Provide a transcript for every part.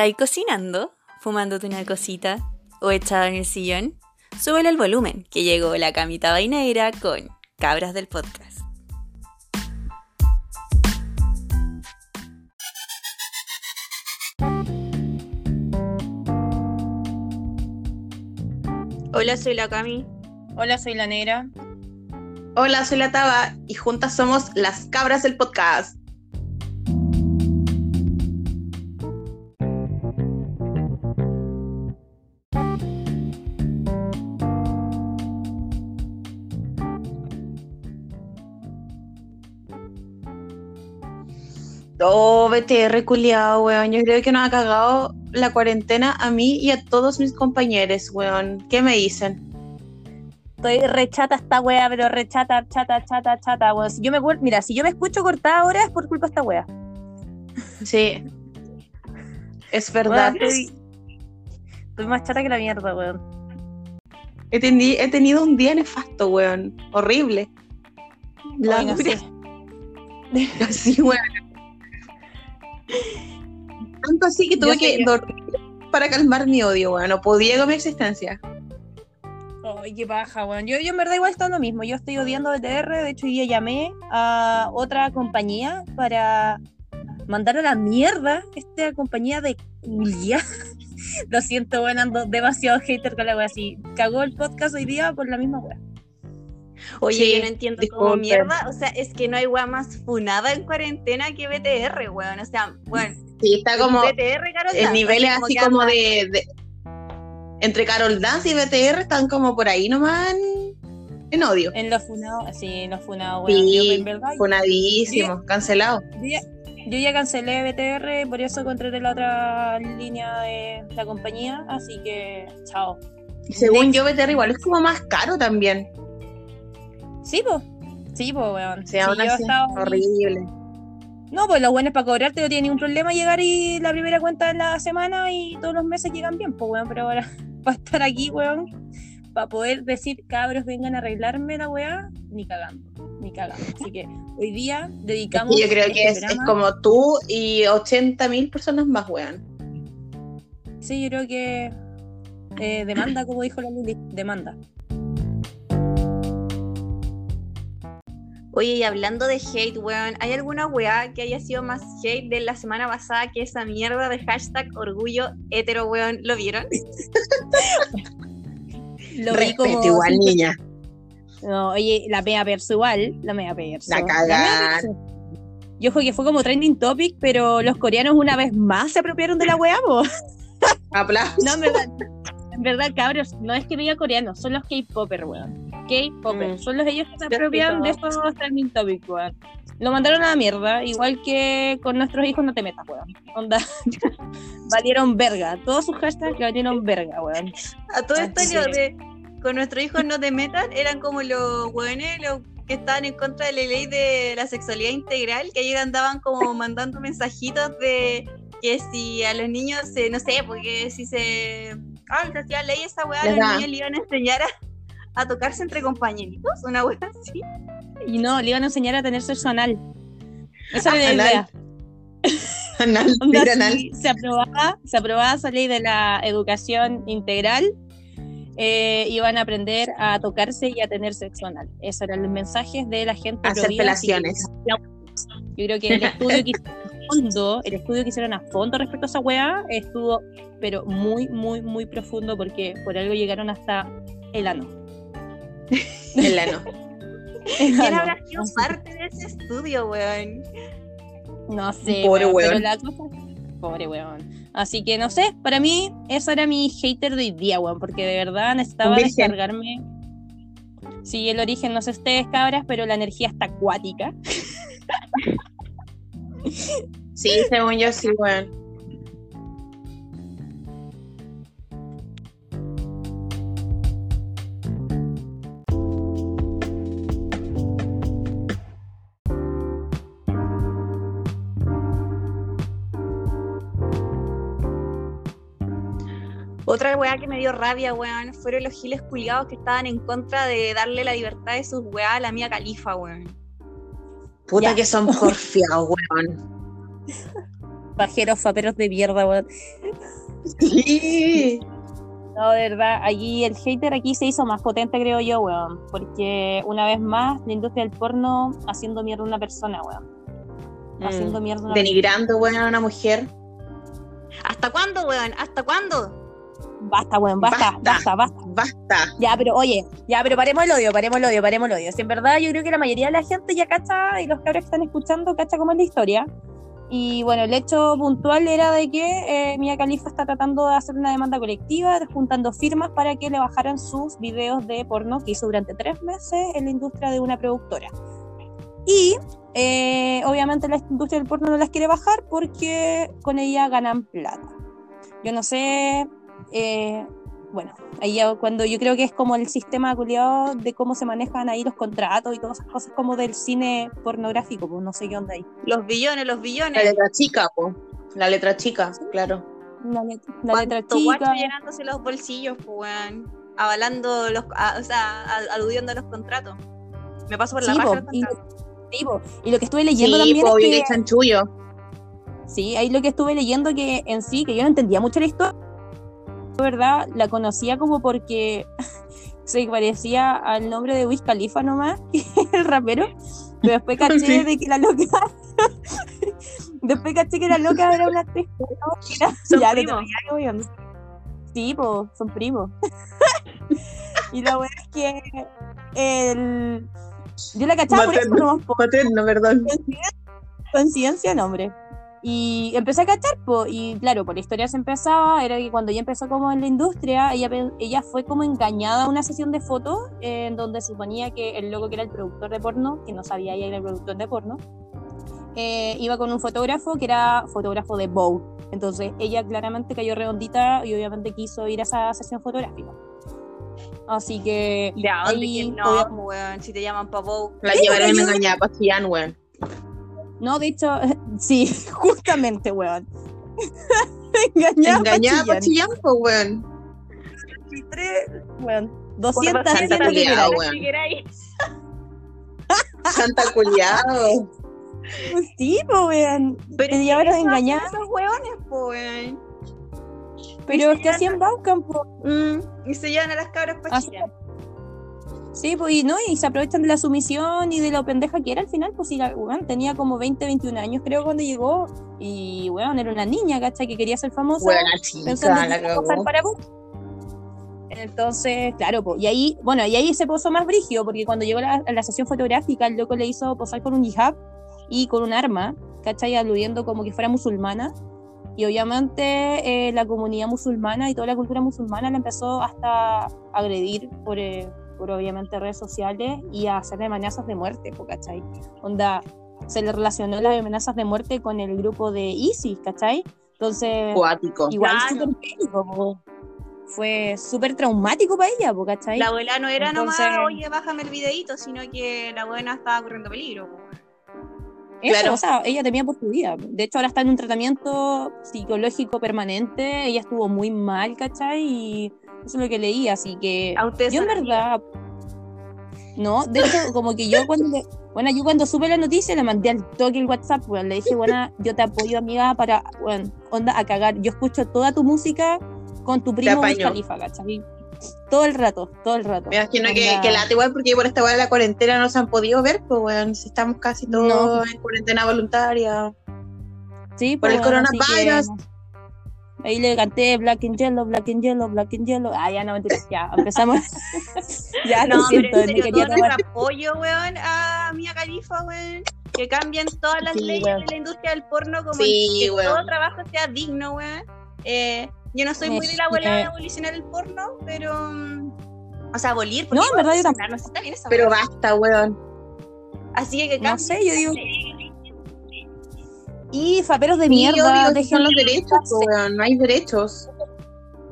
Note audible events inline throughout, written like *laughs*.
¿Estáis cocinando? ¿Fumándote una cosita? ¿O echado en el sillón? Súbele el volumen, que llegó la camita vainera con Cabras del Podcast. Hola, soy la Cami. Hola, soy la Negra. Hola, soy la Taba y juntas somos las cabras del podcast. Oh, BTR culiado, weón. Yo creo que nos ha cagado la cuarentena a mí y a todos mis compañeros, weón. ¿Qué me dicen? Estoy rechata esta wea, pero rechata, chata, chata, chata, weón. Si yo me mira, si yo me escucho cortada ahora es por culpa de esta wea. Sí. Es verdad. Weón, estoy, estoy más chata que la mierda, weón. He, teni- he tenido un día nefasto, weón. Horrible. La sé. *laughs* Así, weón. Tanto así que tuve Yo que dormir para calmar mi odio, weón. No podía con mi existencia. Ay, qué paja, weón. Yo, yo en verdad igual está lo mismo. Yo estoy odiando BTR. De hecho, día llamé a otra compañía para mandar a la mierda esta compañía de culia. *laughs* lo siento, weón, ando demasiado hater con la wea así. Cagó el podcast hoy día por la misma wea. Oye, Sí, yo no entiendo cómo disculpen. mierda. O sea, es que no hay weá más funada en cuarentena que BTR, weón. O sea, bueno, Sí, está como BTR, Carol Dance, niveles como así como anda- de, de- Entre Carol Dance y BTR están como por ahí nomás en, odio. En los funados, sí, en los funados, weón. Yo, Sí, en verdad, funadísimo, cancelado. Yo ya, yo ya cancelé BTR, por eso contraté la otra línea de la compañía, así que chao. Según yo, BTR igual es como más caro también. Sí, pues. Sí, pues, weón. Sí, aún yo así, horrible. No, pues lo bueno es para cobrarte, no tiene ningún problema llegar y la primera cuenta de la semana y todos los meses llegan bien, pues, weón. Pero ahora, *laughs* para estar aquí, weón, para poder decir, cabros, vengan a arreglarme la weá, ni cagando, ni cagando. Así que hoy día dedicamos. Y yo creo que este es, como tú y 80 mil personas más, weón. Sí, yo creo que eh, demanda, como dijo la Luli, demanda. Oye, y hablando de hate, weón, ¿hay alguna weá que haya sido más hate de la semana pasada que esa mierda de hashtag orgullo hetero, weón? ¿Lo vieron? *laughs* Lo vi Respeto como igual, niña. No, oye, la mea perso igual, la mea perso. La cagada. Yo creo que fue como trending topic, pero los coreanos una vez más se apropiaron de la weá, po. Aplausos. No, en verdad, en verdad, cabros, no es que diga coreanos, son los K-popper, weón. K-popper, Mm. son los ellos que se apropian de estos trending topics, weón. Lo mandaron a la mierda, igual que con nuestros hijos no te metas, weón. Onda, *laughs* valieron verga. Todos sus hashtags valieron verga, weón. A todo esto Sí. lo de con nuestros hijos no te metan, eran como los weones los que estaban en contra de la ley de la sexualidad integral, que ayer andaban como *laughs* mandando mensajitos de que si a los niños se, no sé, porque si se ah, se hacía ley esa weá, los niños le iban a enseñar a, a tocarse entre compañeritos, una weá así. Y no, le iban a enseñar a tener sexo anal. Esa era la idea. *laughs* Anal, Onda, tira anal. si se aprobaba, se aprobaba esa ley de la educación integral, eh, iban a aprender a tocarse y a tener sexo anal. Esos eran los mensajes de la gente. Hacer pelaciones. *laughs* Yo creo que el estudio que hicieron a fondo, el estudio que hicieron a fondo respecto a esa weá, estuvo pero muy, muy, muy profundo porque por algo llegaron hasta el ano. *laughs* El ano. El ¿Quién ano. habrá sido parte de ese estudio, weón? No sé, Pobre weón, pero la cosa- Pobre weón. Así que no sé, para mí eso era mi hater de hoy día, weón, porque de verdad necesitaba virgen. descargarme. Sí, el origen, no sé ustedes, cabras, pero la energía está acuática. Sí, según yo sí, weón. Otra weá que me dio rabia, weón, fueron los giles culiados que estaban en contra de darle la libertad de sus weá a la mía califa, weón. Puta Ya. que son *laughs* porfiados, weón. pajeros faperos de mierda, weón. Sí. No, de verdad, allí el hater aquí se hizo más potente, creo yo, weón. Porque una vez más, la industria del porno haciendo mierda a una persona, weón. Haciendo Mm. mierda a una Denigrando, weón, a una mujer. ¿Hasta cuándo, weón? ¿Hasta cuándo? Basta, weón, basta, Basta. basta, basta. Basta. Ya, pero oye, ya, pero paremos el odio, paremos el odio, paremos el odio. Si en verdad yo creo que la mayoría de la gente ya cacha y los cabros que están escuchando cacha cómo es la historia. Y bueno, el hecho puntual era de que eh, Mia Khalifa está tratando de hacer una demanda colectiva, juntando firmas para que le bajaran sus videos de porno que hizo durante tres meses en la industria de una productora. Y eh, obviamente la industria del porno no las quiere bajar porque con ella ganan plata. Yo no sé, eh, bueno, ahí ya cuando yo creo que es como el sistema culiado de cómo se manejan ahí los contratos y todas esas cosas como del cine pornográfico, pues no sé qué onda ahí. Los billones, los La billones. letra chica, po. La letra chica, claro. La, let- la letra chica. llenándose los bolsillos, pues. Avalando los, a- o sea, a- aludiendo a los contratos. Me paso por la raja y, sí, y lo que estuve leyendo Sí, también po, es que, chanchullo. sí, ahí lo que estuve leyendo que en sí, que yo no entendía mucho la historia, verdad, la conocía como porque *laughs* se parecía al nombre de Wiz Khalifa nomás, *laughs* el rapero, pero después *laughs* caché Sí. de que la loca, después caché que la loca era una actriz ya, no te. Sí, po, son primos. y la verdad es que el... Yo la cachaba por eso Materno. nomás, po Materno, perdón. coincidencia, nombre. Y empecé a cachar, po, y claro, por la historia se empezaba, era que cuando ella empezó como en la industria, ella, ella fue como engañada a una sesión de fotos eh, en donde suponía que el loco que era el productor de porno, que no sabía ella que era el productor de porno, eh, iba con un fotógrafo que era fotógrafo de Vogue. Entonces ella claramente cayó redondita y obviamente quiso ir a esa sesión fotográfica. Así que Ya, ¿dónde ahí, que no, pues, weón? Si te llaman Pavou. La Sí, llevaron engañada para weón. No, de hecho, *laughs* sí, *laughs* justamente, weón. *laughs* Engañada. Engañada para pa' Chillán, po, weón. Weón. Por 200 Santa queráis. Culiado. Sí, pues, weón. Pero engañada. hacen Esos hueones, pues, weón. Pero es que así en Baucan, po. Mm, y se llevan a las cabras para chillar. Sí, pues, y no, y se aprovechan de la sumisión y de lo pendeja que era al final, pues, si la weón tenía como 20, 21 años, creo, cuando llegó. Y, weón, era una niña, ¿cachai? Que quería ser famosa. Buena pensando chica, en la que para vos. Entonces, claro, po, y ahí, bueno, y ahí se posó más brígido, porque cuando llegó la- a la sesión fotográfica, el loco le hizo posar con un hijab y con un arma, ¿cachai? Aludiendo como que fuera musulmana. Y obviamente eh, la comunidad musulmana y toda la cultura musulmana la empezó hasta a agredir por, eh, por obviamente redes sociales y a hacerle amenazas de muerte, ¿cachai? Onda, se le relacionó las amenazas de muerte con el grupo de ISIS, ¿cachai? Entonces, Cuático. igual Claro. po. fue súper traumático para ella, ¿cachai? La abuela no era Entonces- nomás, oye, bájame el videito, sino que la buena estaba corriendo peligro. Eso, claro. o sea, ella temía por su vida. De hecho, ahora está en un tratamiento psicológico permanente. Ella estuvo muy mal, ¿cachai? Y eso es lo que leí, así que yo en verdad... No, de hecho, como que yo *laughs* cuando... le- Bueno, yo cuando supe la noticia le mandé al toque el WhatsApp, bueno, le dije, bueno, yo te apoyo, amiga, para, bueno, onda, a cagar. Yo escucho toda tu música con tu primo. Khalifa, ¿cachai? Todo el rato, todo el rato. Me imagino que, Onda- que late igual porque por esta weá de la cuarentena no se han podido ver, pues weón. Si estamos casi todos No. en cuarentena voluntaria. Sí, Por el pues, bueno, así coronavirus. que- Ahí le canté Black and Yellow, Black and Yellow, Black and Yellow. Ah, ya no, ya, empezamos. *laughs* ya, No, lo siento, pero en me serio, quería todo tomar. nuestro apoyo, weón, a Mia Khalifa, weón. Que cambien todas las Sí, leyes weón. de la industria del porno como Sí, que weón. todo trabajo sea digno, weón. Eh, yo no soy muy de la abuela de eh. abolicionar el porno, pero... mm, O sea, abolir, porque No, en verdad yo no sé, está bien esa Pero basta, weón. Así que que No sé, yo digo. leyes. Y faperos de Sí, mierda, dejen, son los derechos, weón. No hay derechos.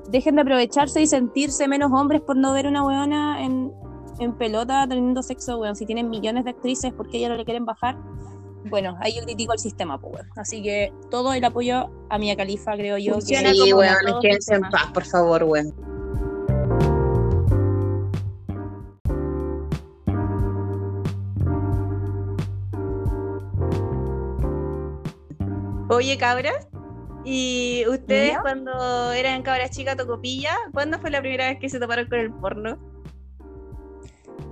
dejen de aprovecharse y sentirse menos hombres por no ver una weona en, en pelota teniendo sexo, weón. Si tienen millones de actrices, ¿por qué ya no le quieren bajar? Bueno, ahí yo critico al sistema, pues, weón. Así que todo el apoyo a Mia Califa, creo yo. que Sí, weón. Quédense en paz, por favor, weón. Oye, cabras, Y ustedes ¿Ya? cuando eran cabras chicas tocopilla, ¿cuándo fue la primera vez que se toparon con el porno?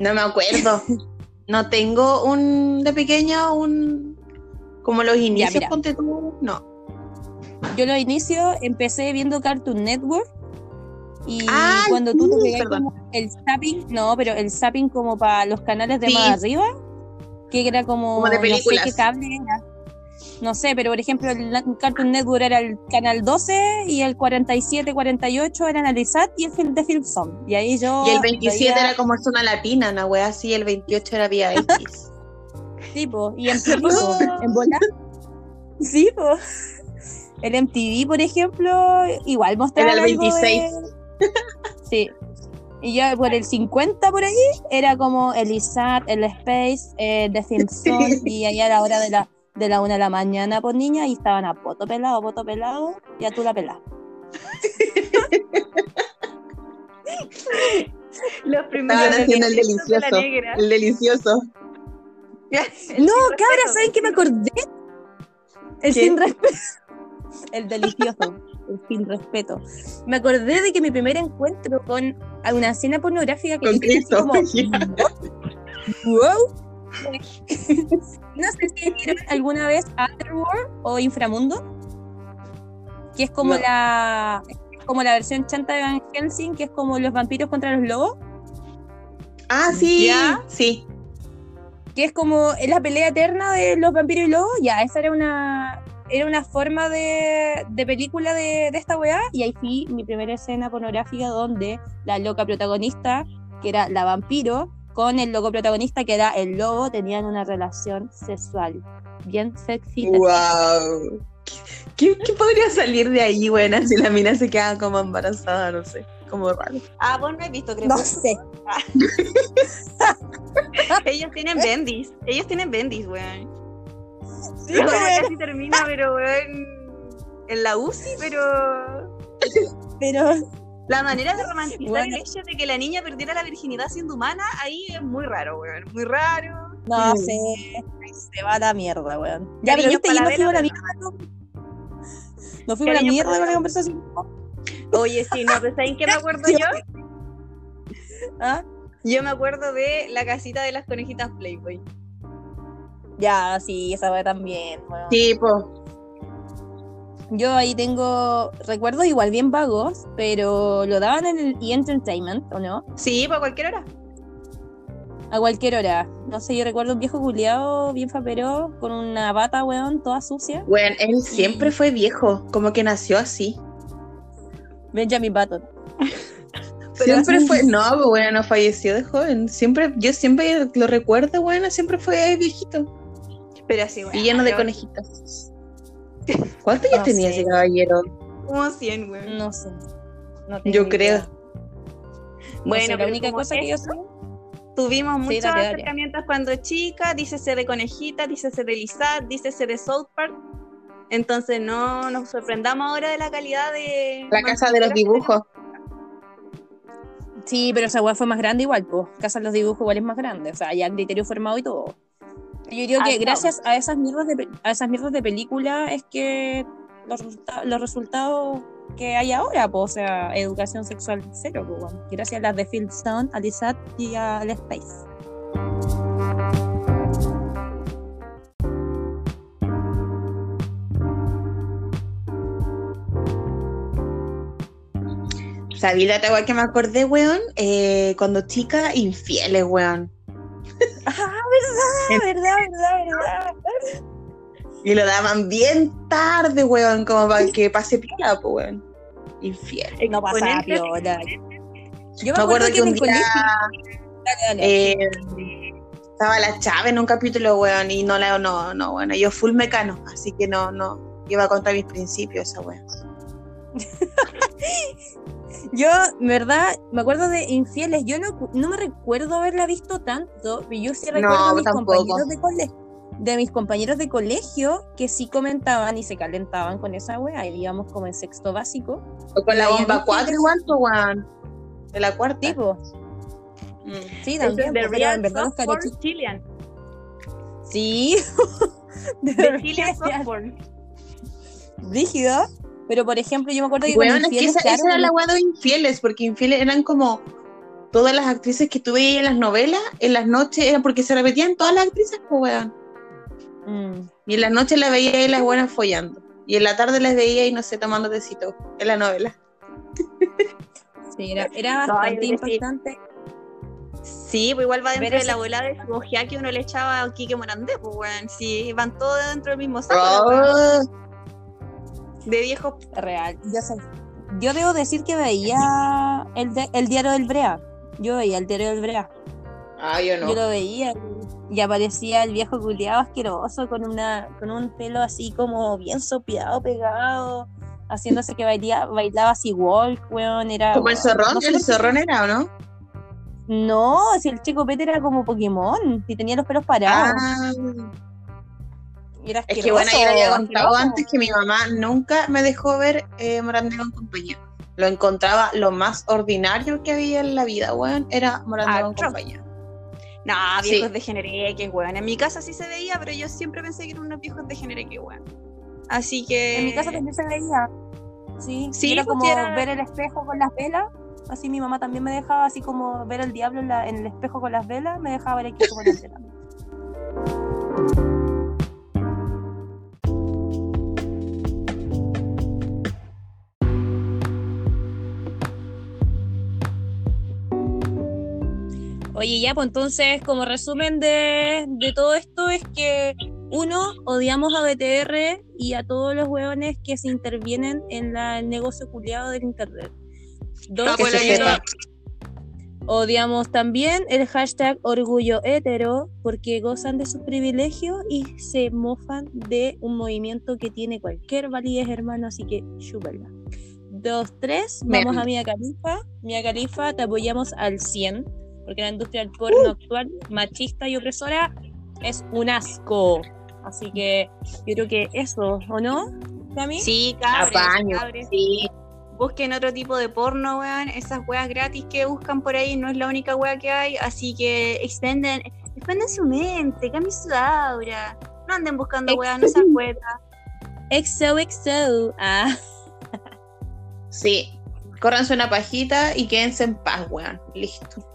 No me acuerdo. *laughs* No tengo un de pequeña un como los inicios ponte tú. No. Yo los inicios empecé viendo Cartoon Network y Ay, cuando tú te sí, pegas perdón. como el zapping, no, pero el zapping como para los canales de Sí. más arriba, que era como, Como de no sé películas. qué cable era. No sé, pero por ejemplo el Cartoon Network era el canal 12 y el 47, 48 eran el ISAT y el film de Filmson. Y ahí yo Y el 27 veía- era como zona latina, una wea así, el 28 era vía X. *laughs* tipo y MTV *laughs* po, en bola. Sí, po. El MTV, por ejemplo, igual mostraba Era el algo de- 26. *laughs* Sí. Y ya por el 50 por ahí era como el ISAT, el Space, eh, The Simpsons, y ahí a la hora de la, de la una de la mañana, por niña, y estaban a poto pelado, poto pelado, y a tú la pelada. *laughs* Los primeros Estaban haciendo el descubrimientos de la delicioso. negra. El delicioso. No, cabra, ¿saben qué me acordé? El ¿Qué? sin respeto. El delicioso. El sin respeto. Me acordé de que mi primer encuentro con una escena pornográfica que Con Cristo. como, *laughs* wow. *laughs* No sé si vieron alguna vez Underworld o Inframundo, que es como No. la como la versión chanta de Van Helsing, que es como los vampiros contra los lobos. Ah, sí. ¿Ya? Sí. que es como es la pelea eterna de los vampiros y lobos, ya, esa era una era una forma de, de película de, de esta weá, y ahí fui mi primera escena pornográfica donde la loca protagonista, que era la vampiro, con el loco protagonista, que era el lobo, tenían una relación sexual bien sexy. Wow. ¿Qué, qué podría salir de ahí, buena, si la mina se queda como embarazada? No sé. Como raro. Ah, vos no has visto No Crepúsculo. sé. *laughs* Ellos tienen bendis. Ellos tienen bendis, weón. Sí, casi termina, pero weón. En la UCI, pero. pero La manera de romantizar Bueno. el hecho de que la niña perdiera la virginidad siendo humana, ahí es muy raro, weón. Muy raro. no Mm. sé, se va a la mierda, weón. Ya, pero viste, ya nos fuimos a la mierda. ¿no? Nos fuimos a la mierda con la conversación. Oye, sí, no, pero ¿saben qué me acuerdo yo? *laughs* ¿Ah? Yo me acuerdo de la casita de las conejitas Playboy. Ya, sí, esa weá también. weón. Tipo. Yo ahí tengo recuerdos igual bien vagos, pero lo daban en el E! Entertainment, ¿o no? Sí, para cualquier hora. A cualquier hora. No sé, yo recuerdo un viejo culiado bien fapero, con una bata, weón, toda sucia. Bueno, él siempre fue viejo. Como que nació así. Benjamin Button. *laughs* siempre fue. No, pues, bueno, no falleció de joven. Siempre, yo siempre lo recuerdo, bueno, siempre fue viejito. Pero así, weón. Y lleno de conejitas. ¿Cuántos años No tenía sé. ese caballero? Como 100, weón. No sé. No Yo idea. creo. No Bueno, sé, la única cosa que yo sé. Tuvimos Sí, muchos dale, dale. acercamientos cuando chica, dícese de conejita, dícese de Lizard, dícese de South Park. Entonces no nos sorprendamos ahora de la calidad de... La casa de los dibujos. Sí, pero esa weá fue más grande igual, pues. Casa de los dibujos igual es más grande. O sea, ya criterio formado y todo. Yo diría que gracias a esas mierdas de, a esas mierdas de película es que los, resulta- los resultados que hay ahora, pues, o sea, educación sexual cero, pues, bueno. Gracias a las de Fieldstone, a Lizard y al Space. ¿Sabí la otra que me acordé, weón? Eh, cuando chica, infieles, weón. Verdad, *laughs* verdad, verdad, verdad. Y lo daban bien tarde, weón, como para que pase piola, pues, weón. Infiel. No pasaba piola. Yo Me acuerdo que un día colegio. Dale, dale. eh, estaba la chava en un capítulo, weón, y no la, no, no, bueno, yo full mecano, así que no, no, iba contra mis principios esa weón. *laughs* Yo, en verdad, me acuerdo de Infieles. Yo no, no me recuerdo haberla visto tanto, pero yo sí recuerdo No, a mis tampoco. compañeros de colegio. De mis compañeros de colegio que sí comentaban y se calentaban con esa wea, y íbamos como en sexto básico. O con la bomba Infieles. 4 igual, pues, weón. De la cuarta. Tipo, Mm. sí, también. de pues, pero Real en verdad los Chilean. Sí. *laughs* De Chilean Software. rígida. Pero por ejemplo, yo me acuerdo que con Weón, es que Infieles, esa, claro, esa era la weá de infieles, porque infieles eran como todas las actrices que tuve ahí en las novelas, en las noches, eran porque se repetían todas las actrices, pues weón. Mm. Y en las noches las veía ahí las buenas follando. Y en la tarde las veía y no sé, tomando tecito en la novela. Sí, era, era bastante sí. impactante. Sí, pues igual va dentro Pero de la bola de su ojea que uno le echaba a Kike Morandé, pues weón. Sí, van todos dentro del mismo saco. Oh, De viejos. Real. Yo, sé. yo debo decir que veía el, de- el diario del Brea. Yo veía el diario del Brea. Ah, yo no. Yo lo veía y aparecía el viejo culiado asqueroso con una con un pelo así como bien sopeado, pegado, haciéndose que bailía, bailaba así walk, weón, era... Como el zorrón, no sé el zorrón era, ¿o no? No, si el chico Pete era como Pokémon, y tenía los pelos parados. Ah, era es que bueno, yo le había contado antes que mi mamá nunca me dejó ver eh, Morandé con compañía. Lo encontraba lo más ordinario que había en la vida, weón, era Morandé con compañía. No, Sí. viejos de genereque, weón. En mi casa sí se veía, pero yo siempre pensé que eran unos viejos de genereque, weón. Así que. En mi casa también se veía. Sí, Sí, era como sí, era- ver el espejo con las velas. Así mi mamá también me dejaba, así como ver el diablo en, la- en el espejo con las velas, me dejaba ver aquí como la vela. *laughs* Oye, ya, pues entonces, como resumen de, de todo esto, es que uno, odiamos a BTR y a todos los hueones que se intervienen en la- el negocio culiado del internet. Dos, Que se odiamos también el hashtag orgullo hetero porque gozan de sus privilegios y se mofan de un movimiento que tiene cualquier validez, hermano, así que chúpala. Dos, tres, vamos Bien. a Mia Khalifa. Mia Khalifa, te apoyamos al 100 porque la industria del porno actual, machista y opresora, es un asco. Así que yo creo que eso, ¿o no, Cami? Sí, cabres, Apaño, cabres. sí. Busquen otro tipo de porno, weón. Esas weas gratis que buscan por ahí no es la única wea que hay. Así que expenden, expenden su mente, cambien su aura. No anden buscando weas, no se acuerdan. XOXO. Ah. Sí. Córranse una pajita y quédense en paz, weón. Listo.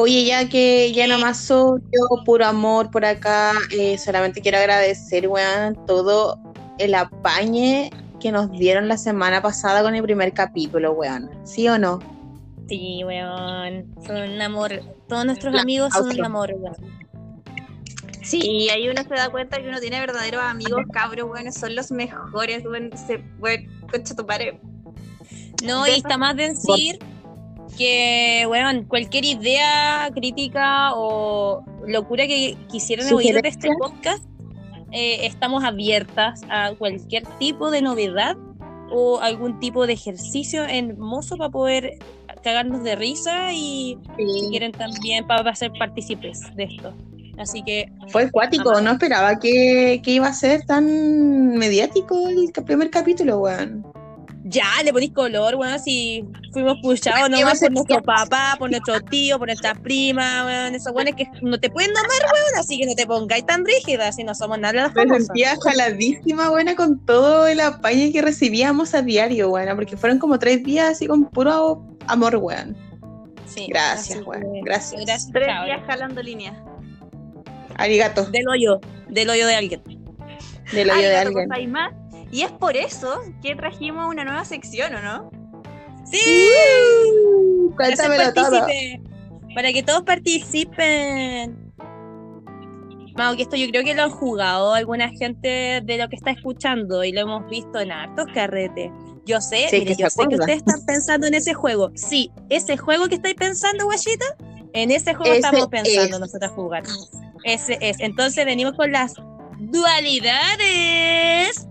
Oye, ya que ya nomás soy yo, puro amor por acá, eh, solamente quiero agradecer, weón, todo el apañe que nos dieron la semana pasada con el primer capítulo, weón. ¿Sí o no? Sí, weón. Son un amor. Todos nuestros La- amigos son un amor, weón. Sí, y ahí uno se da cuenta que uno tiene verdaderos amigos, cabros, weón. Son los mejores, weón. Se, weón, concha tu padre. No, y está más de decir que, weón, cualquier idea, crítica o locura que quisieran oír de este podcast, eh, estamos abiertas a cualquier tipo de novedad o algún tipo de ejercicio hermoso para poder cagarnos de risa y si quieren también para ser partícipes de esto. Así que Fue acuático, Amado. no esperaba que, que iba a ser tan mediático el primer capítulo, weón. Ya le ponéis color, weón, si fuimos puchados ¿Qué va a nomás por nuestro papá, por nuestro tío, por nuestra prima, weón, esos weones que no te pueden nomar, weón, así que no te pongáis tan rígida, si no somos nada de las Me sentía jaladísima, buena, con todo el apañe que recibíamos a diario, weón, porque fueron como tres días así con puro amor, weón. Sí, Gracias, weón, gracias. Gracias, Tres días jalando líneas. Arigato, Del hoyo, del hoyo de alguien. del hoyo de alguien. gozaimasu. Y es por eso que trajimos una nueva sección, ¿o no? ¡Sí! Para ser Cuéntamelo todo. Para que todos participen. Mau, que esto yo creo que lo han jugado alguna gente de lo que está escuchando y lo hemos visto en hartos carretes. Yo sé, Sí, mire, que yo sé que ustedes están pensando en ese juego. Sí, ese juego que estáis pensando, guachita, en ese juego Ese estamos pensando es. nosotros jugar. Ese es. Entonces venimos con las dualidades.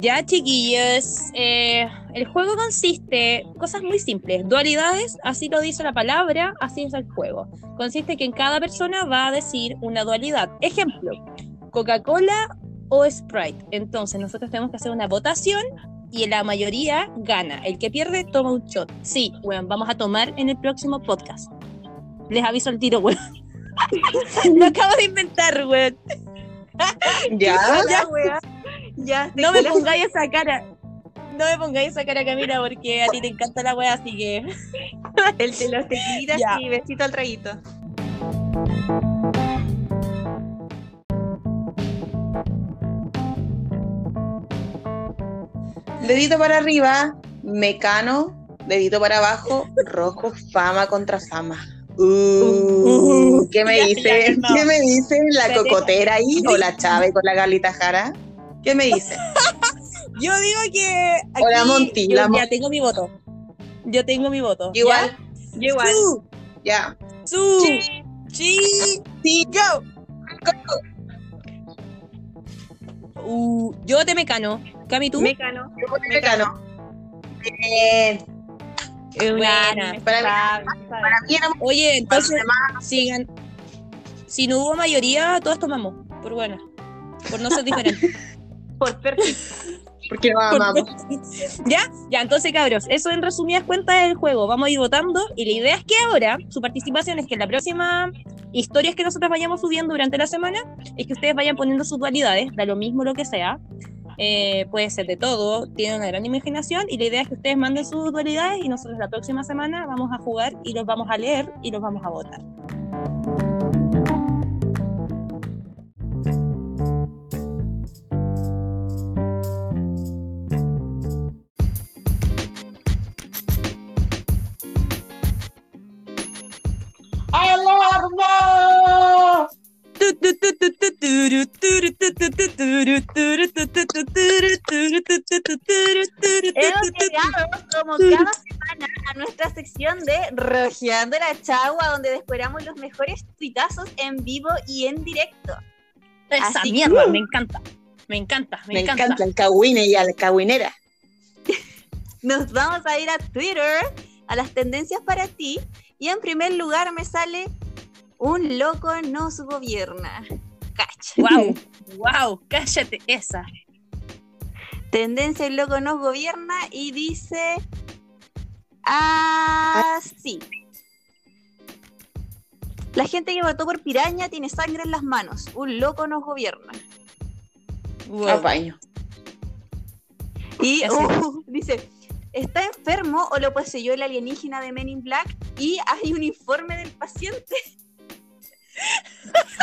Ya, chiquillos, eh, el juego consiste, cosas muy simples, dualidades, así lo dice la palabra, así es el juego. Consiste que en cada persona va a decir una dualidad. Ejemplo, Coca-Cola o Sprite. Entonces nosotros tenemos que hacer una votación y la mayoría gana. El que pierde toma un shot. Sí, weón, vamos a tomar en el próximo podcast. Les aviso el tiro, weón. *laughs* lo acabo de inventar, weón. *laughs* Ya. Ya, weá. Ya, *laughs* No me pongáis esa cara. No me pongáis esa cara, Camila, porque a ti te encanta la wea, así que. El de los tequilitas y besito al traguito. Dedito para arriba, mecano, dedito para abajo, rojo, fama contra fama. Uh, ¿Qué me Ya, dice? ya. ¿Qué me dice la cocotera ahí o la chave con la Galita Jara? ¿Qué me dice? *laughs* Yo digo que. Aquí, O la Monty, yo la ya tengo mi voto. Yo tengo mi voto. Igual, Yo igual. Su, ya. su, Sí. chi, Sí, go. Uh, yo te mecano. Cami, tú. Mecano. yo voy mecano. Bien. Buena. Para mí- Sabe, sabe. Para mí era Oye, entonces, sigan. Si no hubo mayoría, todos tomamos. Por buena. Por no ser diferentes. *laughs* Por perfil. porque lo amamos. ¿Ya? Ya, entonces, cabros, eso en resumidas cuentas es el juego. Vamos a ir votando. Y la idea es que ahora, su participación es que en la próxima historias que nosotros vayamos subiendo durante la semana, es que ustedes vayan poniendo sus dualidades, da lo mismo lo que sea. Eh, puede ser de todo, tiene una gran imaginación. Y la idea es que ustedes manden sus dualidades y nosotros la próxima semana vamos a jugar y los vamos a leer y los vamos a votar. Hemos llegado como cada semana a nuestra sección de Rojeando la Chagua, donde descubramos los mejores tuitazos en vivo y en directo. Esa Así que- mierda, me encanta. Me encanta, me, Me encanta. encanta el cagüine y a la cagüinera. *laughs* Nos vamos a ir a Twitter, a las tendencias para ti, y en primer lugar me sale un loco nos gobierna. Cacha. Wow, wow, cállate esa. Tendencia el loco nos gobierna y dice así. La gente que votó por piraña tiene sangre en las manos. Un loco nos gobierna. Wow. Apaño. Y uh, *laughs* dice, está enfermo o lo poseyó el alienígena de Men in Black y hay un informe del paciente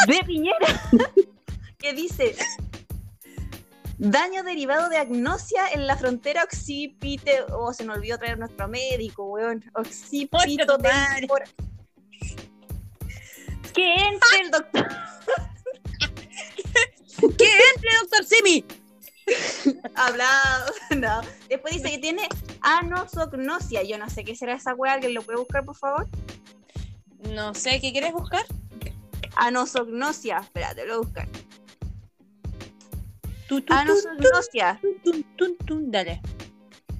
de Piñera *laughs* que dice daño derivado de agnosia en la frontera occipite o se me olvidó traer nuestro médico, weón, occipito que entre el doctor *laughs* ¡Que entre, doctor Simi! hablado, *laughs* no. Después dice que tiene anosognosia. Yo no sé qué será esa weá, ¿alguien lo puede buscar, por favor? No sé, ¿qué quieres buscar? Anosognosia. Espérate, lo voy a buscar. Tu, tu, tu, Anosognosia. Dale.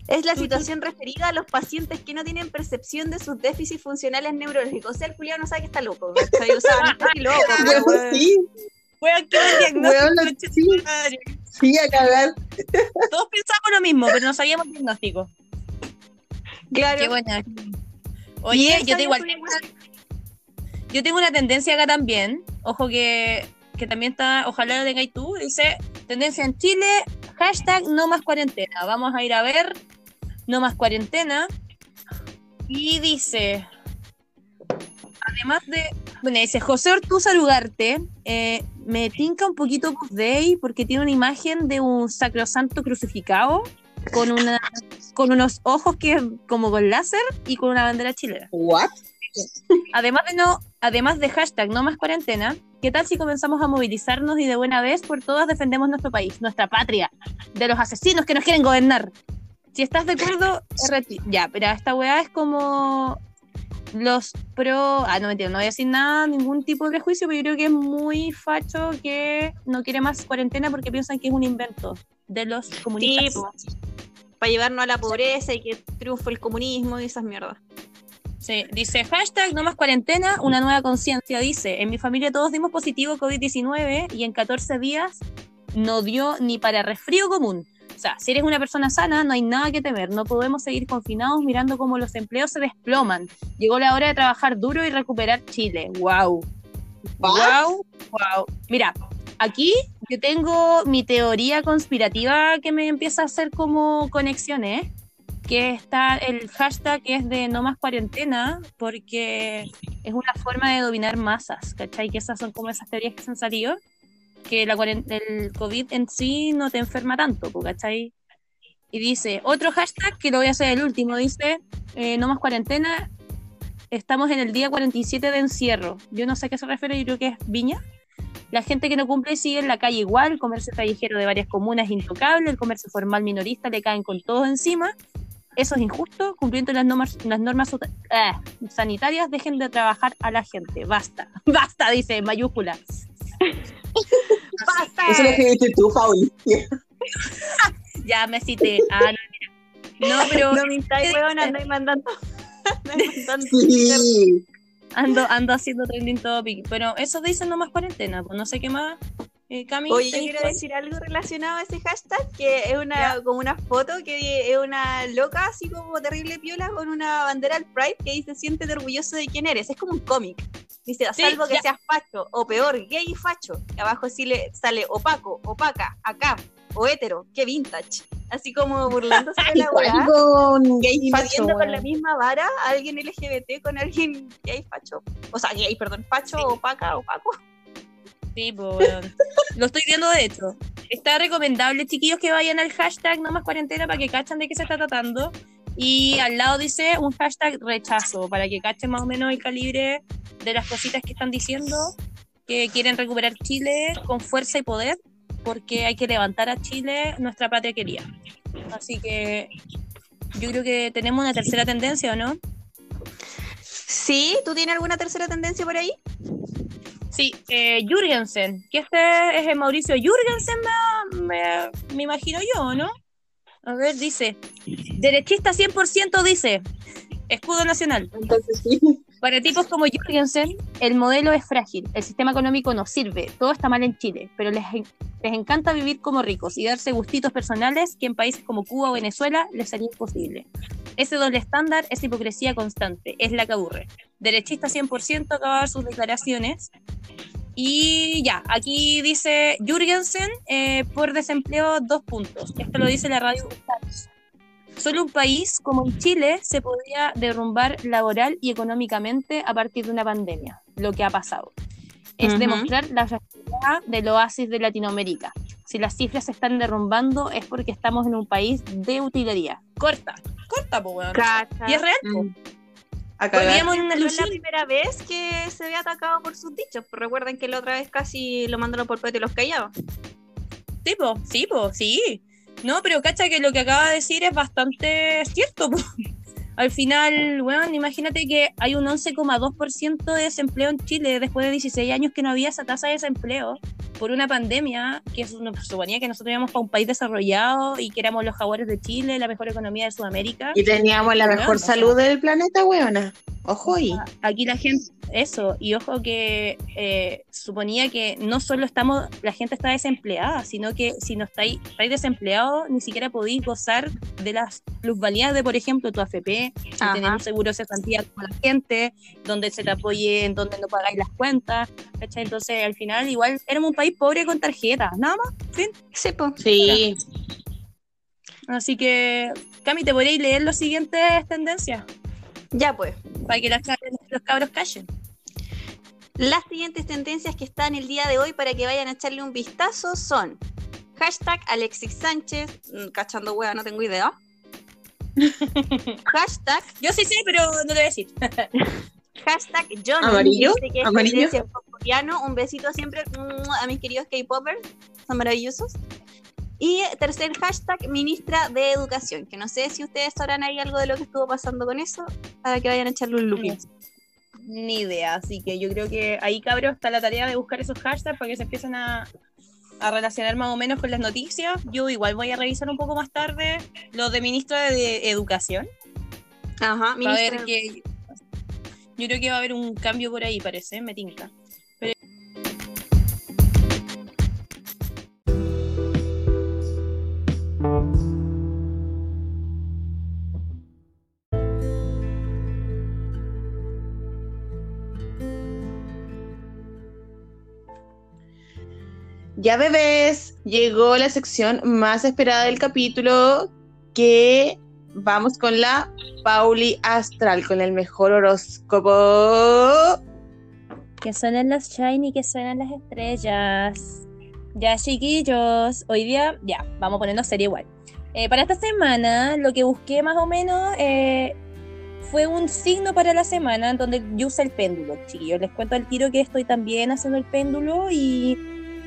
es la tu, tu. situación referida a los pacientes que no tienen percepción de sus déficits funcionales neurológicos. O sea, el culiao no sabe que está loco. ¿cachai? O sea, no está ni loco. *laughs* pero, weón. sí, Weón, qué diagnóstico. Sí. sí, a cagar. Todos pensamos lo mismo, pero no sabíamos el diagnóstico. Claro. Qué buena. Oye, yo te igual tengo una, yo tengo una tendencia acá también. Ojo que, que también está, ojalá lo tengáis tú. Dice, tendencia en Chile, hashtag no más cuarentena. Vamos a ir a ver no más cuarentena. Y dice, además de, bueno, dice José Ortúzar Ugarte, eh, me tinca un poquito Day porque tiene una imagen de un sacrosanto crucificado con una con unos ojos que como con láser y con una bandera chilena. What? Además de no, además de hashtag no más cuarentena, ¿qué tal si comenzamos a movilizarnos y de buena vez por todas defendemos nuestro país, nuestra patria, de los asesinos que nos quieren gobernar? Si estás de acuerdo. Ya, pero esta weá es como los pro. Ah, no mentira, no voy a decir nada, ningún tipo de prejuicio, pero yo creo que es muy facho que no quiere más cuarentena porque piensan que es un invento. de los comunistas. para llevarnos a la pobreza y que triunfe el comunismo y esas mierdas. Sí, dice hashtag no más cuarentena, una nueva conciencia. Dice, en mi familia todos dimos positivo COVID-19 y en 14 días no dio ni para resfrío común. O sea, si eres una persona sana, no hay nada que temer. No podemos seguir confinados mirando cómo los empleos se desploman. Llegó la hora de trabajar duro y recuperar Chile. ¡Wow! ¡Wow! ¡Wow! Mira, aquí yo tengo mi teoría conspirativa que me empieza a hacer como conexiones. Que está el hashtag que es de no más cuarentena, porque es una forma de dominar masas, ¿cachai? Que esas son como esas teorías que se han salido que la el COVID en sí no te enferma tanto, ¿cachai? Y dice, otro hashtag, que lo voy a hacer el último, dice, eh, no más cuarentena, estamos en el día 47 de encierro. Yo no sé a qué se refiere, yo creo que es Viña. La gente que no cumple sigue en la calle igual, el comercio callejero de varias comunas intocable, el comercio formal minorista le caen con todo encima. Eso es injusto, cumpliendo las normas, las normas eh, sanitarias, dejen de trabajar a la gente. Basta, *laughs* basta, dice en mayúsculas. *laughs* Basta. Eso lo escribiste tú, Pauli. *laughs* ya me cité. Ah, no, mira. No, pero. No me estáis, weón, ando mandando. sí. Ando, ando haciendo trending topic. Pero eso dice no más cuarentena, pues no sé qué más. Eh, Oye, yo quiero decir algo relacionado a ese hashtag, que es una como una foto que es una loca así como terrible piola con una bandera al Pride que dice siéntete orgulloso de quién eres. Es como un cómic. Dice, a salvo que seas facho, o peor, gay y facho. Y abajo sí le sale opaco, opaca, acá, o hetero, qué vintage. Así como burlándose de *laughs* la weá. con gay y facho. con la misma vara a alguien LGBT con alguien gay facho. O sea, gay, perdón, facho, opaca, opaco. Sí, lo estoy viendo de hecho. Está recomendable, chiquillos, que vayan al hashtag no más cuarentena para que cachan de qué se está tratando. Y al lado dice un hashtag rechazo, para que cachen más o menos el calibre de las cositas que están diciendo, que quieren recuperar Chile con fuerza y poder, porque hay que levantar a Chile, nuestra patria querida. Así que yo creo que tenemos una tercera tendencia, ¿o no? Sí, ¿tú tienes alguna tercera tendencia por ahí? Sí, eh, Jürgensen, que este es el Mauricio Jürgensen, me, me imagino yo, ¿no? A ver, dice, derechista 100% dice, escudo nacional. Entonces sí. Para tipos como Jürgensen, el modelo es frágil, el sistema económico no sirve, todo está mal en Chile, pero les, les encanta vivir como ricos y darse gustitos personales que en países como Cuba o Venezuela les sería imposible. Ese doble estándar es hipocresía constante, es la que aburre. Derechista 100% acabar sus declaraciones. Y ya, aquí dice Jürgensen, eh, por desempleo, dos puntos. Esto lo dice la radio Solo un país como Chile se podría derrumbar laboral y económicamente a partir de una pandemia, lo que ha pasado. Es demostrar la realidad del oasis de Latinoamérica. Si las cifras se están derrumbando es porque estamos en un país de utilería. Corta, corta, pues, Y es real. Vivíamos en es la primera vez que se ve atacado por sus dichos. Pues recuerden que la otra vez casi lo mandaron por pete y los callados. Sí, po, sí, po, sí. No, pero cacha que lo que acaba de decir es bastante cierto. *laughs* Al final, bueno, imagínate que hay un 11,2% de desempleo en Chile después de 16 años que no había esa tasa de desempleo por una pandemia que suponía que nosotros íbamos para un país desarrollado y que éramos los jaguares de Chile, la mejor economía de Sudamérica. Y teníamos la mejor salud del planeta, weona. Ojo y Aquí la gente, eso, y ojo que eh, suponía que no solo estamos, la gente está desempleada, sino que si no estáis, estáis desempleados, ni siquiera podéis gozar de las plusvalías de, por ejemplo, tu AFP, tener un seguro de cesantía con la gente, donde se te apoye, en donde no pagáis las cuentas, Entonces, al final, igual éramos un país pobre con tarjetas, nada más, fin. Sí. Así que, Cami, ¿te podréis leer las siguientes tendencias? Ya pues. Para que los cabros callen. Las siguientes tendencias que están el día de hoy para que vayan a echarle un vistazo son hashtag Alexis Sánchez, mm, cachando hueá, no tengo idea. *laughs* hashtag. Yo sí sé, pero no te voy a decir. *laughs* hashtag Johnny. Amarillo. Amarillo. Un besito siempre mm, a mis queridos K-Popers. Son maravillosos. Y tercer hashtag, ministra de Educación, que no sé si ustedes sabrán ahí algo de lo que estuvo pasando con eso, para que vayan a echarle un look. Ni idea, así que yo creo que ahí, cabros, está la tarea de buscar esos hashtags para que se empiecen a, a relacionar más o menos con las noticias, yo igual voy a revisar un poco más tarde lo de ministra de Educación. Ajá, A ver que. Yo creo que va a haber un cambio por ahí, parece, me tinca. Ya bebés, llegó la sección más esperada del capítulo que vamos con la Pauli Astral, con el mejor horóscopo. Que suenan las shiny, que suenan las estrellas. Ya, chiquillos, hoy día, ya, vamos a ponernos serio igual. Eh, para esta semana, lo que busqué más o menos eh, fue un signo para la semana donde yo usé el péndulo, chiquillos. Les cuento al tiro que estoy también haciendo el péndulo y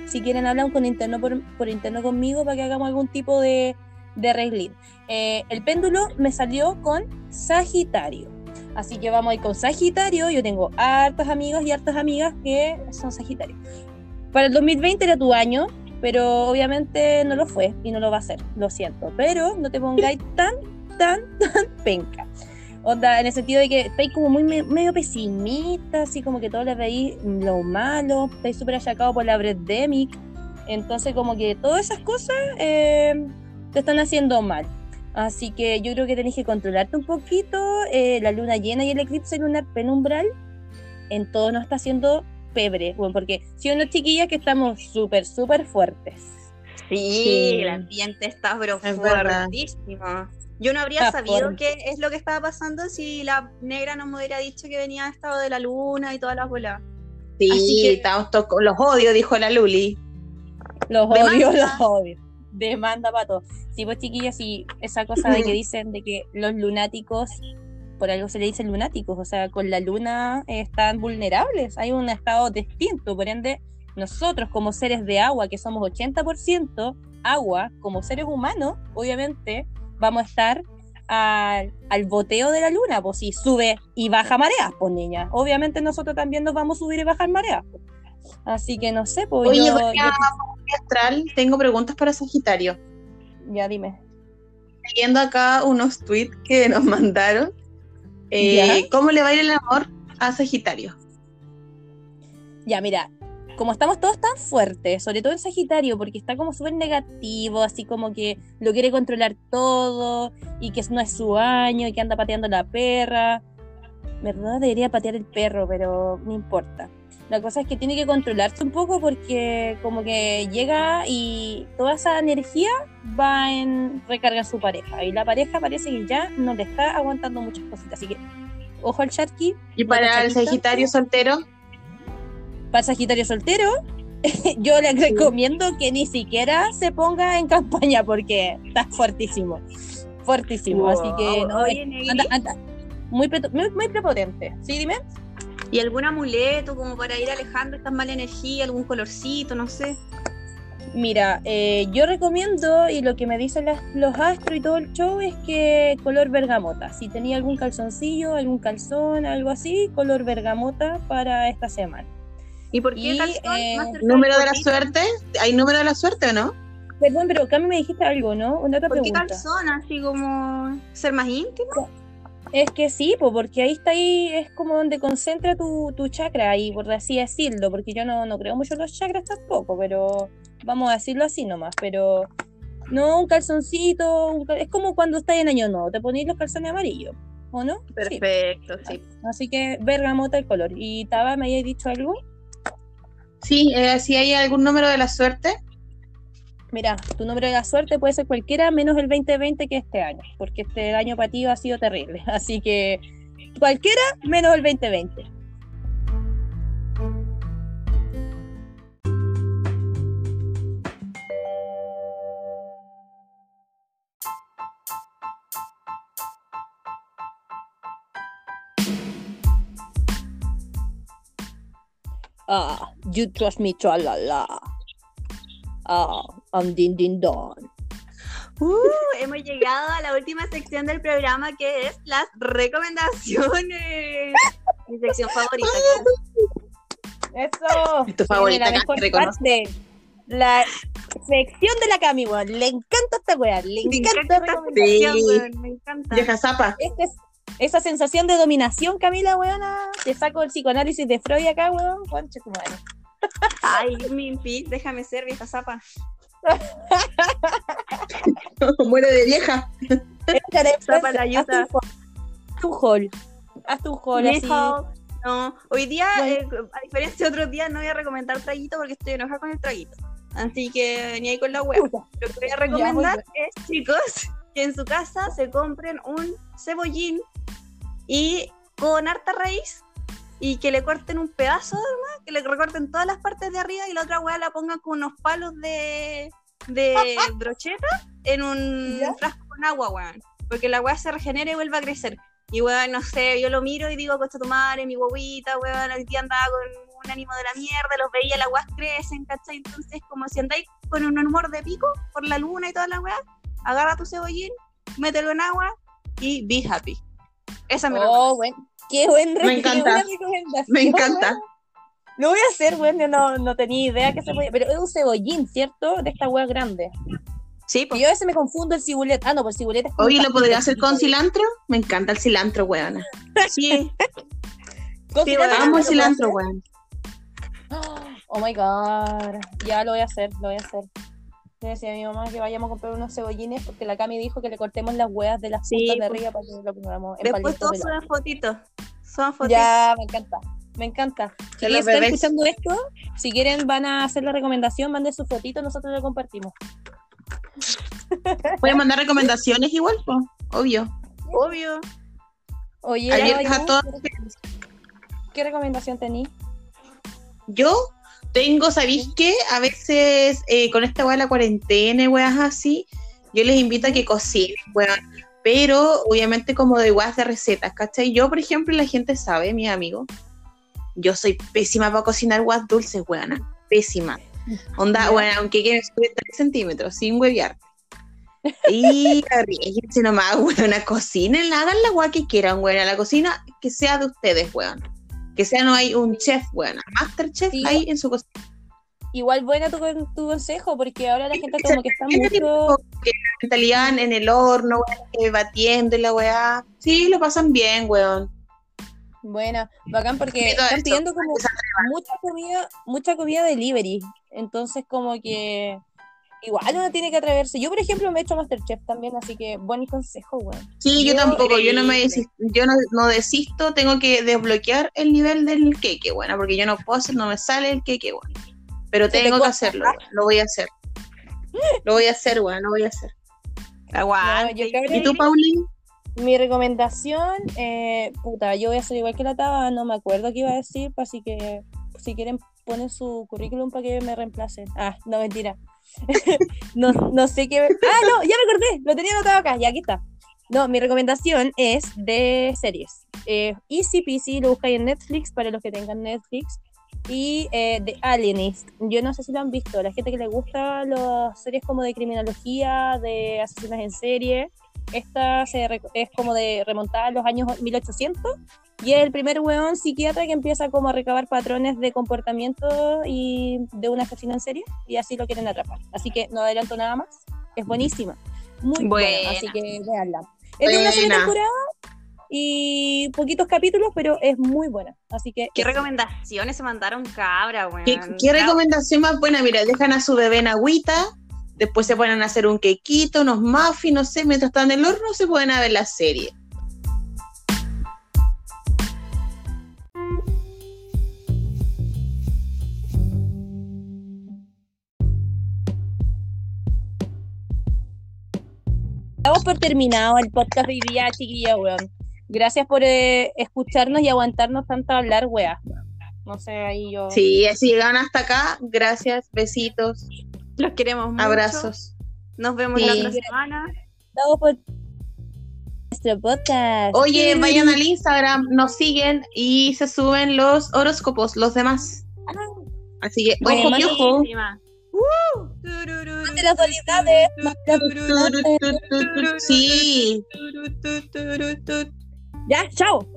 si quieren hablan con interno por interno conmigo para que hagamos algún tipo de, de arreglín. Eh, el péndulo me salió con Sagitario. Así que vamos a ir con Sagitario. Yo tengo hartos amigos y hartas amigas que son Sagitario. Para el 2020 era tu año, pero obviamente no lo fue y no lo va a ser. Lo siento. Pero no te pongáis tan, tan, tan penca. Onda, en el sentido de que estáis como muy me- medio pesimista, así como que todo le veis lo malo, estáis súper achacados por la Bredemic. Entonces, como que todas esas cosas eh, te están haciendo mal. Así que yo creo que tenés que controlarte un poquito. eh, la luna llena y el eclipse lunar penumbral en todo nos está haciendo pebre. Bueno, porque si unos chiquillas que estamos súper, súper fuertes. Sí, Sí. el ambiente está pero Es verdad. fuertísimo. Yo no habría Está sabido fuerte. qué es lo que estaba pasando si la negra no me hubiera dicho que venía estado de la luna y todas las bolas. Sí, Así que- los odios, dijo la Luli. Los odio, los odio. Demanda para todos. Sí, pues chiquillas, y esa cosa de que *clears throat* dicen de que los lunáticos, por algo se le dicen lunáticos, o sea, con la luna eh, están vulnerables, hay un estado distinto, por ende, nosotros como seres de agua, que somos 80% agua, como seres humanos, obviamente vamos a estar al, al boteo de la luna, pues si sube y baja mareas, pues niña. Obviamente nosotros también nos vamos a subir y bajar mareas. pues. Así que no sé, pues Oye, yo- yo- Pauli Astral, tengo preguntas para Sagitario. ya dime. Leyendo acá unos tweets que *laughs* nos mandaron. Eh. ¿Cómo le va a ir el amor a Sagitario? Ya, mira, como estamos todos tan fuertes, sobre todo en Sagitario, porque está como súper negativo, así como que lo quiere controlar todo y que no es su año y que anda pateando la perra. ¿Verdad? Debería patear el perro, pero no importa. La cosa es que tiene que controlarse un poco porque como que llega y toda esa energía va en recargar su pareja. Y la pareja parece que ya no le está aguantando muchas cositas. Así que, ojo al Sharky, ¿Y para el? Sagitario soltero? para el Sagitario soltero, *laughs* yo le recomiendo que ni siquiera se ponga en campaña porque está fuertísimo. Fuertísimo. Así que no, Oye, anda, anda. Muy, muy, muy prepotente. ¿Sí, dime? ¿Y algún amuleto como para ir alejando esta mala energía, algún colorcito, no sé? Mira, eh, yo recomiendo, y lo que me dicen las- los astros y todo el show, es que color bergamota. Si tenía algún calzoncillo, algún calzón, algo así, color bergamota para esta semana. ¿Y por qué Y, calzón? eh, Más cerca ¿Número de la suerte? ¿Hay número de la suerte o no? Perdón, pero Cami me dijiste algo, ¿no? Una otra ¿Por qué calzón? Así como ser más íntimo. Es que sí, po, porque ahí está ahí, es como donde concentra tu, tu chakra, ahí, por así decirlo, porque yo no, no creo mucho en los chakras tampoco, pero vamos a decirlo así nomás, pero no un calzoncito, un cal- es como cuando estás en año nuevo, te ponéis los calzones amarillos, ¿o no? Sí. Perfecto, sí. Así que bergamota el color. ¿Y Taba, me habías dicho algo? Sí, eh, si hay algún número de la suerte. Mira, tu número de la suerte puede ser cualquiera menos el 2020 que este año, porque este año para ti ha sido terrible, *laughs* así que cualquiera menos el 2020. Ah, you trust me, la Ah, I'm din din don. Uh, hemos llegado a la última sección del programa que es las recomendaciones. Mi sección favorita. Eso. Es tu favorita, la mejor parte. La sección de la Cami, weón. Le encanta esta weá. Le Me encanta encanta esta recomendación. Weón, me encanta. Vieja zapa. Este es- esa sensación de dominación, Camila, weona. Te saco el psicoanálisis de Freud acá, weón. Concha tu madre. Ay, mi pit, déjame ser vieja zapa. *laughs* Muere de vieja. Zapa la hazte yuta. un haul. Hazte un haul. Así. No, hoy día, Bueno. eh, a diferencia de otros días, no voy a recomendar traguito porque estoy enojada con el traguito. Así que ni ahí con la web. Lo que voy a Ya, recomendar es, chicos, que en su casa se compren un cebollín y con harta raíz y que le corten un pedazo que le recorten todas las partes de arriba y la otra hueá la pongan con unos palos de, de *laughs* brocheta en un ¿Ya? frasco con agua, weón. Porque la hueá se regenera y vuelve a crecer. Y weón, no sé, yo lo miro y digo, costa tu madre, mi guaguita, weón, el día andaba con un ánimo de la mierda, los veía, las weas crecen, ¿cachai? Entonces, como si andáis con un humor de pico por la luna y toda la weá, agarra tu cebollín, mételo en agua y be happy. Esa me Oh, buen, qué buen Me encanta. Me encanta. *laughs* Lo voy a hacer, weón. Yo no, no tenía idea que se podía. Pero es un cebollín, ¿cierto? De esta wea grande. Sí, pues. yo a veces me confundo el cibulet. Ah, no, pues el cibulet es Oye, ¿lo podría hacer con cilantro? Me encanta el cilantro, weón. *laughs* Sí, Con Sí, cilantro Amo ¿lo el cilantro, weón. *gasps* Oh my god. Ya lo voy a hacer, lo voy a hacer. Le decía a mi mamá que vayamos a comprar unos cebollines porque la Cami dijo que le cortemos las hueas de las Sí, puntas de arriba para que lo pongamos en después todos suben fotitos. Son fotitos. Ya, me encanta. Me encanta. Si están escuchando esto, si quieren van a hacer la recomendación, manden su fotito, nosotros lo compartimos. Voy a mandar recomendaciones igual, pues. Obvio. Obvio. Oye, Abiertas a todas. ¿qué recomendación tenís? Yo tengo, ¿sabéis qué? A veces eh, con esta weá de la cuarentena y weas así, yo les invito a que cocinen, weón. Pero obviamente como de weas de recetas, ¿cachai? Yo, por ejemplo, la gente sabe, mi amigo, yo soy pésima para cocinar weas dulces, weona. Pésima. *laughs* Onda, bueno, aunque que me sube 3 centímetros, sin huevear. Y *laughs* arriesguense nomás, weona, cocinen, hagan la wea que quieran, weona. La cocina que sea de ustedes, weón. Que sea no hay un chef, weona. Master chef Sí. ahí en su cocina. Igual buena tu, tu consejo, porque ahora la gente como que está mucho... mentalidad en el horno, weón, batiendo y la weá. Sí, lo pasan bien, weón. Buena, bacán porque están pidiendo como mucha comida, mucha comida delivery. Entonces como que igual uno tiene que atreverse. Yo, por ejemplo, me he hecho Masterchef también, así que buen consejo, weón. Sí, yo, Yo- tampoco, yo no me desisto, yo no, no desisto, tengo que desbloquear el nivel del queque, bueno, porque yo no puedo hacer, no me sale el queque, bueno. Pero tengo que hacerlo, weón, lo voy a hacer. Lo voy a hacer, bueno, lo voy a hacer. Aguante. ¿Y tú, Paulín? Mi recomendación, eh, puta, yo voy a ser igual que la Taba, no me acuerdo qué iba a decir, así que si quieren ponen su currículum para que me reemplacen. Ah, no, mentira. *laughs* no, no sé qué... Ah, no, ya me acordé, lo tenía anotado acá, ya aquí está. No, mi recomendación es de series. Eh, Easy Peasy, lo buscáis en Netflix para los que tengan Netflix. Y eh, The Alienist. Yo no sé si lo han visto. La gente que le gusta las series como de criminología, de asesinos en serie. Esta se es como de remontada a los años 1800 y es el primer weón psiquiatra que empieza como a recabar patrones de comportamiento y de una asesina en serie y así lo quieren atrapar. Así que no adelanto nada más. Es buenísima. Muy buena. Buena. Así que veanla. Es de una sola temporada y poquitos capítulos, pero es muy buena. Así que ¿Qué recomendaciones se mandaron cabra, weón? ¿Qué, recomendación más buena? Mira, dejan a su bebé en agüita, después se ponen a hacer un quequito, unos muffins, no sé, mientras están en el horno se pueden a ver la serie. Damos por terminado el podcast de hoy día, chiquilla, weón. Gracias por eh, escucharnos y aguantarnos tanto hablar, weá. No sé, ahí yo. Sí, así llegaron hasta acá, gracias, besitos, Los queremos mucho. abrazos. Nos vemos Sí. la otra semana. Por nuestro podcast. Oye, vayan al Instagram, nos siguen y se suben los horóscopos, los demás. Así que, Oye, ojo, piojo. Buenísima. Uh. Dualidades, las Sí, Ya, chao.